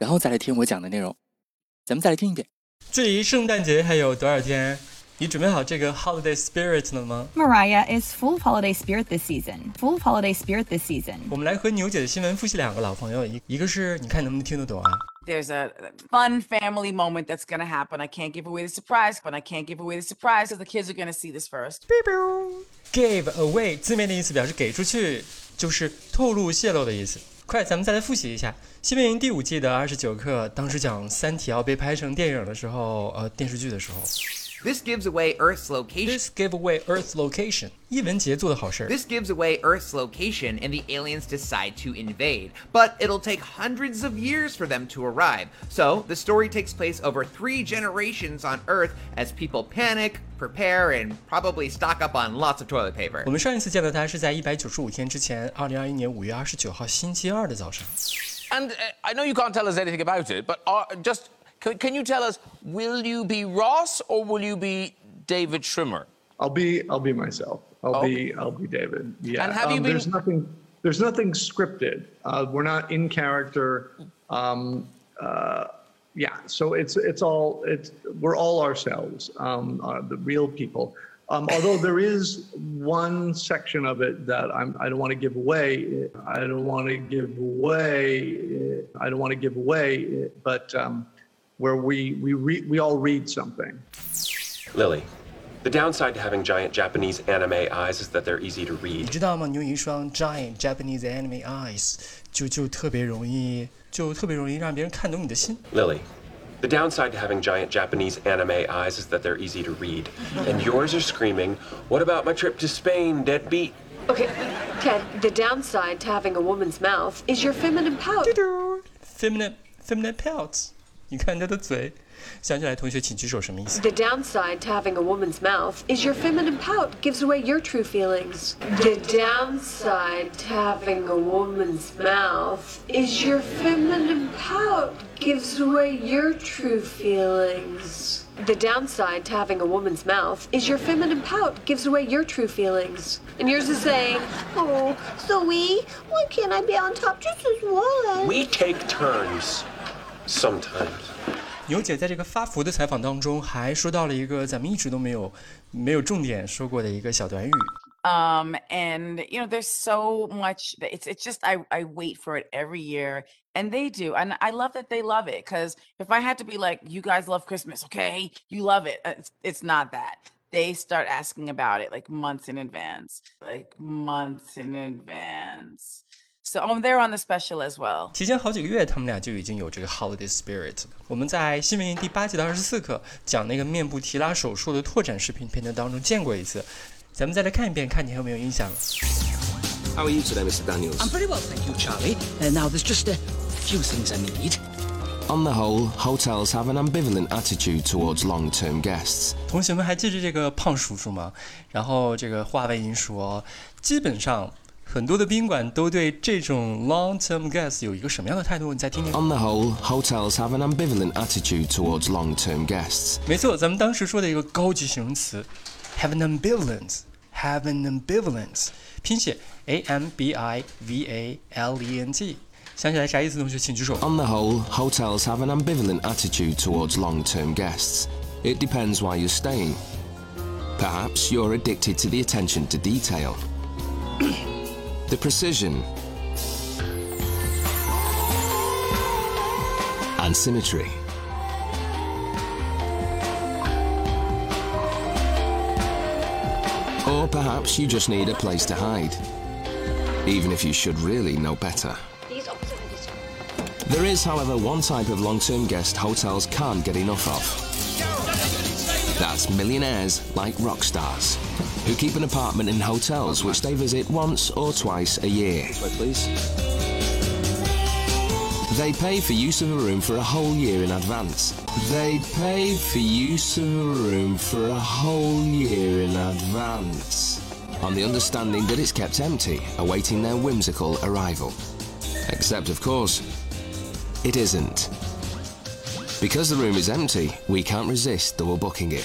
然后再来听我讲的内容。咱们再来听一遍。距离圣诞节还有多少天？你准备好这个 holiday spirit 了吗？Mariah is full of holiday spirit this season. Full of holiday spirit this season. 我们来和牛姐的新闻复习两个老朋友，一一个是你看能不能听得懂啊？There's a fun family moment that's gonna happen. I can't give away the surprise, but I can't give away the surprise because the kids are gonna see this first. Give away 字面的意思表示给出去，就是透露、泄露的意思。快，咱们再来复习一下新兵营第五季的二十九课，当时讲《三体》要被拍成电影的时候，呃，电视剧的时候。This gives away Earth's location. This gave away Earth's location. 一文杰做的好事。This gives away Earth's location, and the aliens decide to invade. But it'll take hundreds of years for them to arrive. So the story takes place over three generations on Earth as people panic, prepare, and probably stock up on lots of toilet paper. 我们上一次见到他是在一百九十五天之前，二零二一年五月二十九号星期二的早上。And uh, I know you can't tell us anything about it, but are, just can, can you tell us, will you be Ross or will you be David Schwimmer? I'll be I'll be myself. I'll Oh. be I'll be David. Yeah. And have you Um, been- There's nothing there's nothing scripted. Uh, we're not in character. Um, uh, yeah. So it's it's all it's we're all ourselves. Um, uh, the real people. Um, although there is one section of it that I'm, I don't want to give away. I don't want to give away. I don't want to give away. But um, where we we re, we all read something. Lily, the downside to having giant Japanese anime eyes is that they're easy to 你 read. 知道吗？你有一双 giant Japanese anime eyes，就就特别容易，就特别容易让别人看懂你的心。 Lily, the downside to having giant Japanese anime eyes is that they're easy to read. And yours are screaming, What about my trip to Spain, deadbeat? Okay, Ted, the downside to having a woman's mouth is your feminine pout. feminine feminine pouts， 你看他的嘴，想起来同学请举手，什么意思？ The downside to having a woman's mouth is your feminine pout gives away your true feelings. The downside to having a woman's mouth is your feminine pout gives away your true feelings. The downside to having a woman's mouth is your feminine pout gives away your true feelings. And yours is saying, Oh, Zoe, why can't I be on top just as well? We take turns. Sometimes. 牛姐在这个发福的采访当中，还说到了一个咱们一直都没有没有重点说过的一个小短语。 Um, and you know, there's so much. that It's it's just I I wait for it every year, and they do, and I love that they love it. Because if I had to be like, you guys love Christmas, okay? You love it. uh, It's it's not that. They start asking about it like months in advance, like months in advance. So um, they're on the special as well. 提前好几个月，他们俩就已经有这个 holiday spirit 了。我们在新闻营第八季的二十四课讲那个面部提拉手术的拓展视频片段当中见过一次，咱们再来看一遍，看你还有没有印象了。 How are you today, Mr. Daniels? I'm very well, thank you, Charlie. Uh, now, there's just a few things I need. On the whole, hotels have an ambivalent attitude towards long term guests. 同学们还记得这个胖叔叔吗？然后这个话外音说，基本上 很多的宾馆都对这种 long-term guest 有一个什么样的态度？你再听听。 On the whole, hotels have an ambivalent attitude towards long term guests. 没错，咱们当时说的一个高级形容词，have an ambivalence，have an ambivalence，拼写 a m b i v a l e n t，想起来啥意思？同学请举手。 On the whole, hotels have an ambivalent attitude towards long term guests. It depends why you're staying. Perhaps you're addicted to the attention to detail, the precision, and symmetry. Or perhaps you just need a place to hide, even if you should really know better. There is, however, one type of long term guest hotels can't get enough of. That's millionaires like rock stars, who keep an apartment in hotels which they visit once or twice a year. They pay for use of a room for a whole year in advance. They pay for use of a room for a whole year in advance. On the understanding that it's kept empty, awaiting their whimsical arrival. Except, of course, it isn't. Because the room is empty, we can't resist double booking it.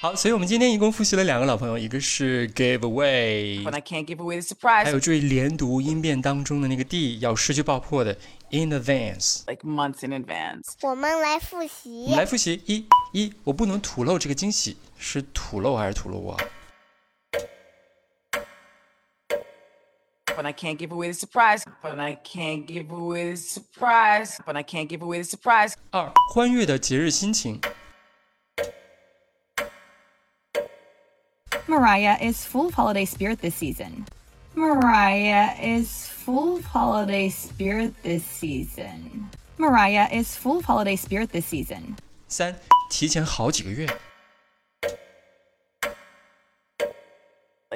好，所以我们今天一共复习了两个老朋友，一个是 give away，But I can't give away the surprise. 还有注意连读音变当中的那个 d 要失去爆破的 in advance。Like months in advance. 我们来复我习们。来复习一一，我不能吐露这个惊喜，是吐露还是吐露我？But I can't give away the surprise. But I can't give away the surprise. But I can't give away the surprise. 二，欢悦的节日心情。 Mariah is full of holiday spirit this season. Mariah is full of holiday spirit this season. Mariah is full of holiday spirit this season. 三，提前好几个月。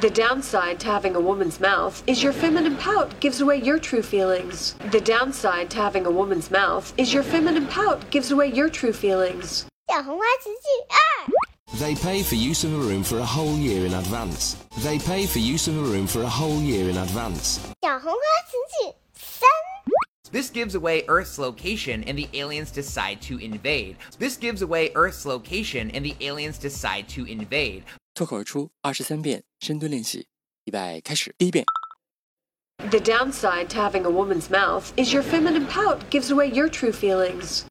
The downside to having a woman's mouth is your feminine pout gives away your true feelings. The downside to having a woman's mouth is your feminine pout gives away your true feelings. They pay for use of a room for a whole year in advance. They pay for use of a room for a whole year in advance. This gives away Earth's location and the aliens decide to invade. This gives away Earth's location and the aliens decide to invade. 脱口而出二十三遍深蹲练习，预备开始。第一遍， The downside to having a woman's mouth is your feminine pout gives away your true feelings.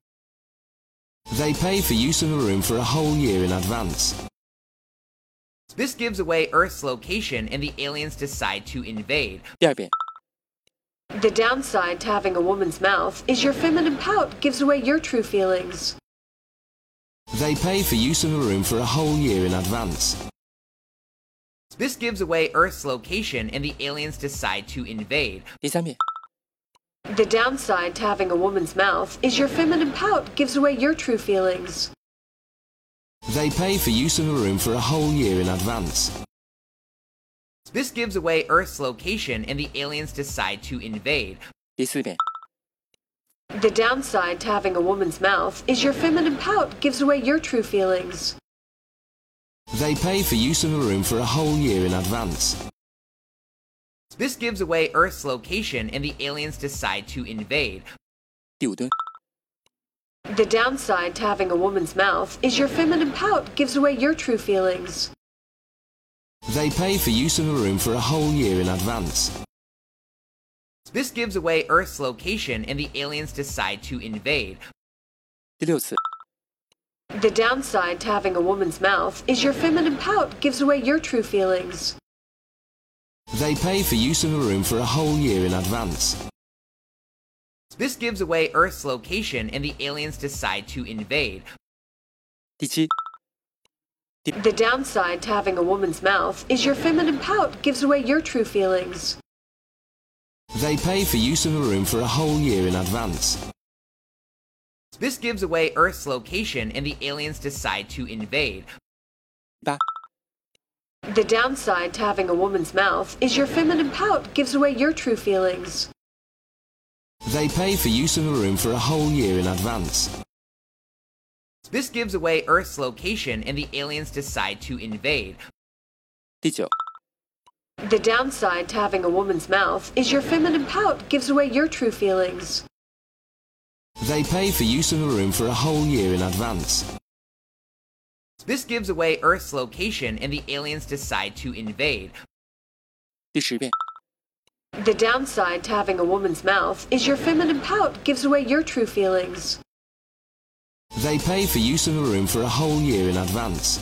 They pay for use of a room for a whole year in advance. This gives away Earth's location and the aliens decide to invade. 第二遍， The downside to having a woman's mouth is your feminine pout gives away your true feelings. They pay for use of a room for a whole year in advance. This gives away Earth's location and the aliens decide to invade. The downside to having a woman's mouth is your feminine pout gives away your true feelings. They pay for use of a room for a whole year in advance. This gives away Earth's location and the aliens decide to invade. The downside to having a woman's mouth is your feminine pout gives away your true feelings. They pay for use of a room for a whole year in advance. This gives away Earth's location and the aliens decide to invade. 第五蹲， The downside to having a woman's mouth is your feminine pout gives away your true feelings. They pay for use of a room for a whole year in advance. This gives away Earth's location and the aliens decide to invade. 第六次， the downside to having a woman's mouth is your feminine pout gives away your true feelings. They pay for use of a room for a whole year in advance. This gives away Earth's location and the aliens decide to invade. The downside to having a woman's mouth is your feminine pout gives away your true feelings. They pay for use of a room for a whole year in advance. This gives away Earth's location and the aliens decide to invade. The downside to having a woman's mouth is your feminine pout gives away your true feelings. They pay for use of a room for a whole year in advance. This gives away Earth's location and the aliens decide to invade. The downside to having a woman's mouth is your feminine pout gives away your true feelings. They pay for use of a room for a whole year in advance. This gives away Earth's location and the aliens decide to invade. 第十遍， The downside to having a woman's mouth is your feminine pout gives away your true feelings. They pay for use of a room for a whole year in advance.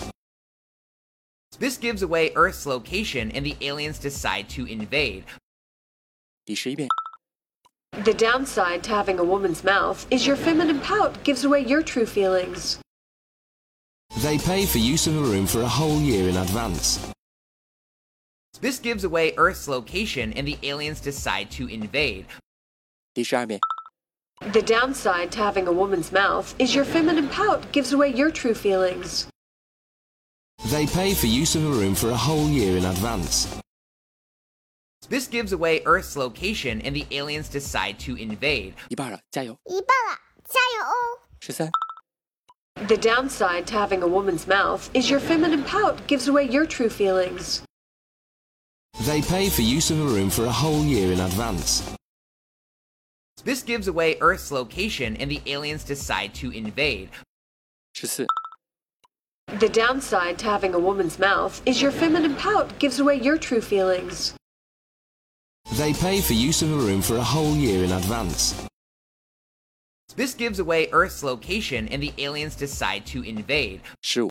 This gives away Earth's location and the aliens decide to invade. 第十一遍， The downside to having a woman's mouth is your feminine pout gives away your true feelings. They pay for use of a room for a whole year in advance. This gives away Earth's location and the aliens decide to invade. 第十二遍， The downside to having a woman's mouth is your feminine pout gives away your true feelings. They pay for use of a room for a whole year in advance. This gives away Earth's location and the aliens decide to invade. 一半了，加油！一半了，加油哦！十三， The downside to having a woman's mouth is your feminine pout gives away your true feelings. They pay for use of a room for a whole year in advance. This gives away Earth's location and the aliens decide to invade. 十四， The downside to having a woman's mouth is your feminine pout gives away your true feelings. They pay for use of a room for a whole year in advance. This gives away Earth's location and the aliens decide to invade. Sure.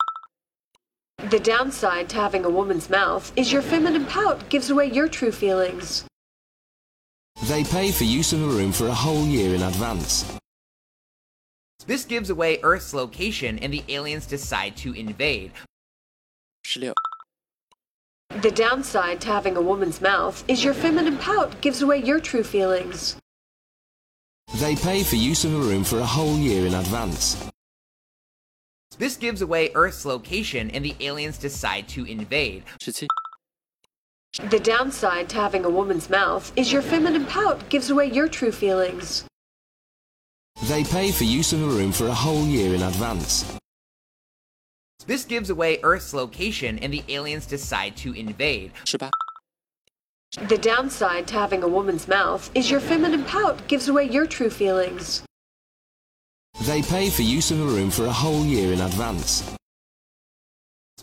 The downside to having a woman's mouth is your feminine pout gives away your true feelings. They pay for use of a room for a whole year in advance. This gives away Earth's location and the aliens decide to invade. 十六。The downside to having a woman's mouth is your feminine pout gives away your true feelings. They pay for use of a room for a whole year in advance. This gives away Earth's location and the aliens decide to invade. The downside to having a woman's mouth is your feminine pout gives away your true feelings. They pay for use of a room for a whole year in advance. This gives away Earth's location and the aliens decide to invade. The downside to having a woman's mouth is your feminine pout gives away your true feelings. They pay for use of a room for a whole year in advance.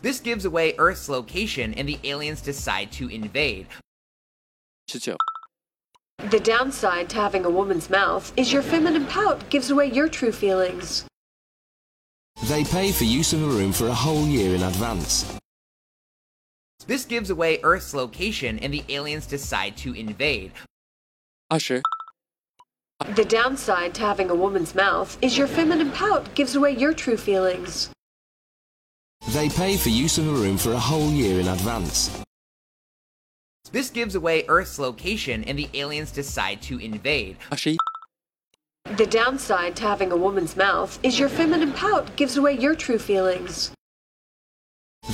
This gives away Earth's location and the aliens decide to invade. The downside to having a woman's mouth is your feminine pout gives away your true feelings. They pay for use of a room for a whole year in advance. This gives away Earth's location and the aliens decide to invade. Usher. The downside to having a woman's mouth is your feminine pout gives away your true feelings. They pay for use of a room for a whole year in advance. This gives away Earth's location and the aliens decide to invade. Usher. The downside to having a woman's mouth is your feminine pout gives away your true feelings.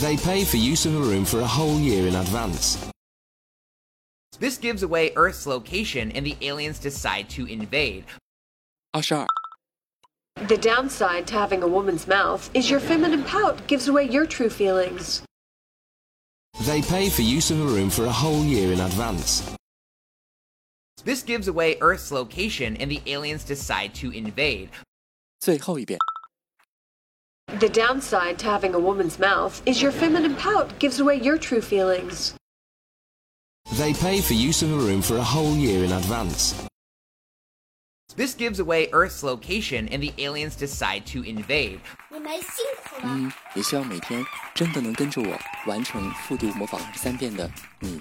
They pay for use of a room for a whole year in advance. This gives away Earth's location and the aliens decide to invade. Ashar. The downside to having a woman's mouth is your feminine pout gives away your true feelings. They pay for use of a room for a whole year in advance. This gives away Earth's location and the aliens decide to invade. 最后一遍， The downside to having a woman's mouth is your feminine pout gives away your true feelings. They pay for use of a room for a whole year in advance. This gives away Earth's location and the aliens decide to invade. 你们辛苦了。嗯，也希望每天真的能跟着我完成复读模仿二十三遍的你，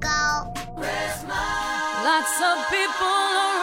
高。Lots of people.